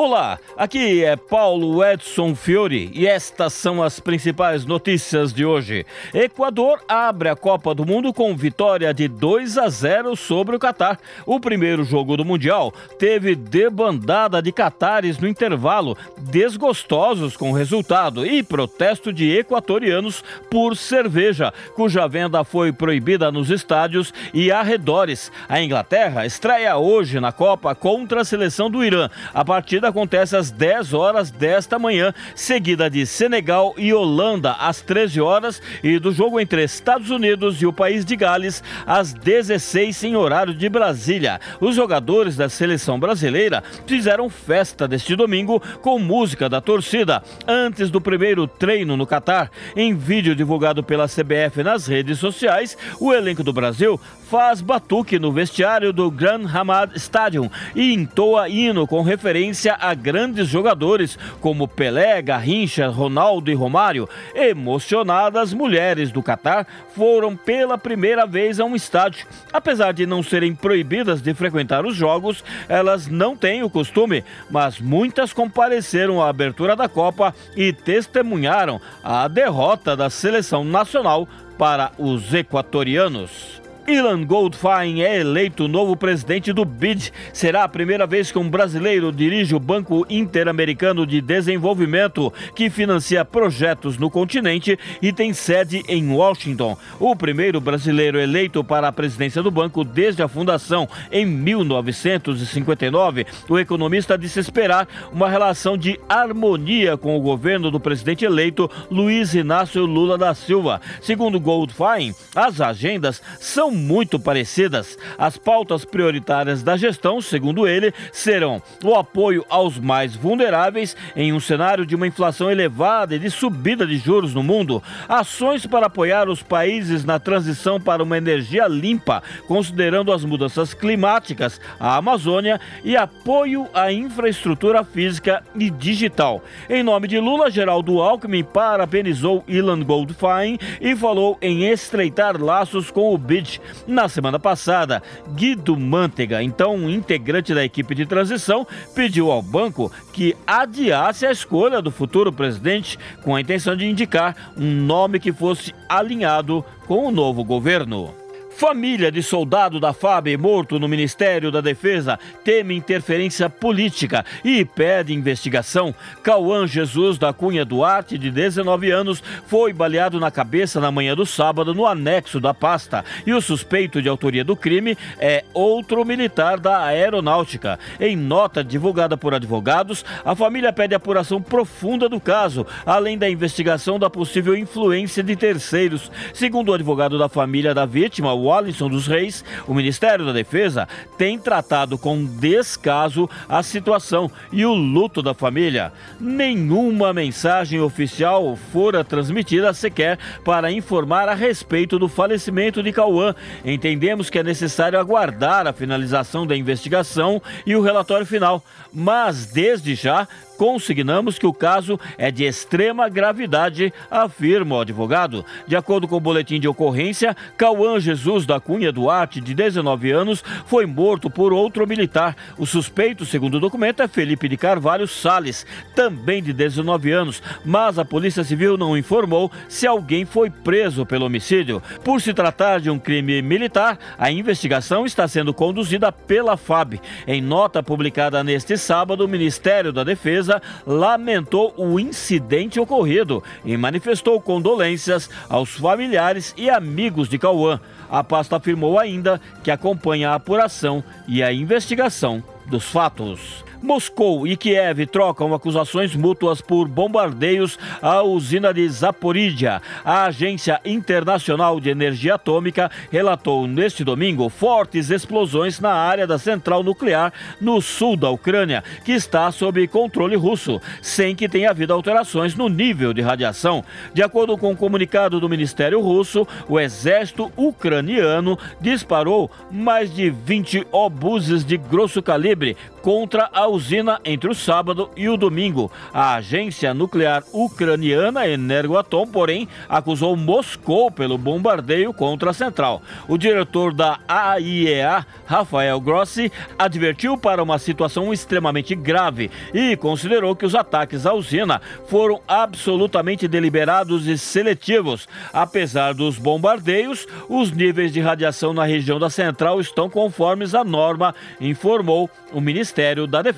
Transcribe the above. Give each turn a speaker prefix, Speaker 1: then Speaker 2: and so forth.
Speaker 1: Olá, aqui é Paulo Edson Fiore e estas são as principais notícias de hoje. Equador abre a Copa do Mundo com vitória de 2 a 0 sobre o Catar. O primeiro jogo do Mundial teve debandada de catares no intervalo, desgostosos com o resultado e protesto de equatorianos por cerveja, cuja venda foi proibida nos estádios e arredores. A Inglaterra estreia hoje na Copa contra a seleção do Irã. A partida acontece às 10 horas desta manhã, seguida de Senegal e Holanda às 13 horas e do jogo entre Estados Unidos e o país de Gales às 16 em horário de Brasília. Os jogadores da seleção brasileira fizeram festa deste domingo com música da torcida antes do primeiro treino no Catar. Em vídeo divulgado pela CBF nas redes sociais, o elenco do Brasil faz batuque no vestiário do Grand Hamad Stadium e entoa hino com referência a grandes jogadores como Pelé, Garrincha, Ronaldo e Romário. Emocionadas, mulheres do Catar foram pela primeira vez a um estádio. Apesar de não serem proibidas de frequentar os jogos, elas não têm o costume, mas muitas compareceram à abertura da Copa e testemunharam a derrota da seleção nacional para os equatorianos. Ilan Goldfein é eleito novo presidente do BID. Será a primeira vez que um brasileiro dirige o Banco Interamericano de Desenvolvimento, que financia projetos no continente e tem sede em Washington. O primeiro brasileiro eleito para a presidência do banco desde a fundação em 1959, o economista disse esperar uma relação de harmonia com o governo do presidente eleito Luiz Inácio Lula da Silva. Segundo Goldfein, as agendas são muito parecidas. As pautas prioritárias da gestão, segundo ele, serão o apoio aos mais vulneráveis em um cenário de uma inflação elevada e de subida de juros no mundo, ações para apoiar os países na transição para uma energia limpa, considerando as mudanças climáticas, a Amazônia e apoio à infraestrutura física e digital. Em nome de Lula, Geraldo Alckmin parabenizou Ilan Goldfein e falou em estreitar laços com o BID, na semana passada, Guido Mantega, então um integrante da equipe de transição, pediu ao banco que adiasse a escolha do futuro presidente com a intenção de indicar um nome que fosse alinhado com o novo governo. Família de soldado da FAB morto no Ministério da Defesa teme interferência política e pede investigação. Cauã Jesus da Cunha Duarte, de 19 anos, foi baleado na cabeça na manhã do sábado no anexo da pasta. E o suspeito de autoria do crime é outro militar da Aeronáutica. Em nota divulgada por advogados, a família pede apuração profunda do caso, além da investigação da possível influência de terceiros. Segundo o advogado da família da vítima, o Alisson dos Reis, o Ministério da Defesa tem tratado com descaso a situação e o luto da família. Nenhuma mensagem oficial fora transmitida sequer para informar a respeito do falecimento de Cauã. Entendemos que é necessário aguardar a finalização da investigação e o relatório final, mas desde já consignamos que o caso é de extrema gravidade, afirma o advogado. De acordo com o boletim de ocorrência, Cauã Jesus da Cunha Duarte, de 19 anos, foi morto por outro militar. O suspeito, segundo o documento, é Felipe de Carvalho Sales, também de 19 anos, mas a Polícia Civil não informou se alguém foi preso pelo homicídio. Por se tratar de um crime militar, a investigação está sendo conduzida pela FAB. Em nota publicada neste sábado, o Ministério da Defesa lamentou o incidente ocorrido e manifestou condolências aos familiares e amigos de Cauã. A pasta afirmou ainda que acompanha a apuração e a investigação dos fatos. Moscou e Kiev trocam acusações mútuas por bombardeios à usina de Zaporizhia. A Agência Internacional de Energia Atômica relatou neste domingo fortes explosões na área da central nuclear no sul da Ucrânia, que está sob controle russo, sem que tenha havido alterações no nível de radiação. De acordo com o um comunicado do Ministério Russo, o exército ucraniano disparou mais de 20 obuses de grosso calibre contra a usina entre o sábado e o domingo. A agência nuclear ucraniana Energoatom, porém, acusou Moscou pelo bombardeio contra a central. O diretor da AIEA, Rafael Grossi, advertiu para uma situação extremamente grave e considerou que os ataques à usina foram absolutamente deliberados e seletivos. Apesar dos bombardeios, os níveis de radiação na região da central estão conformes à norma, informou o Ministério da Defesa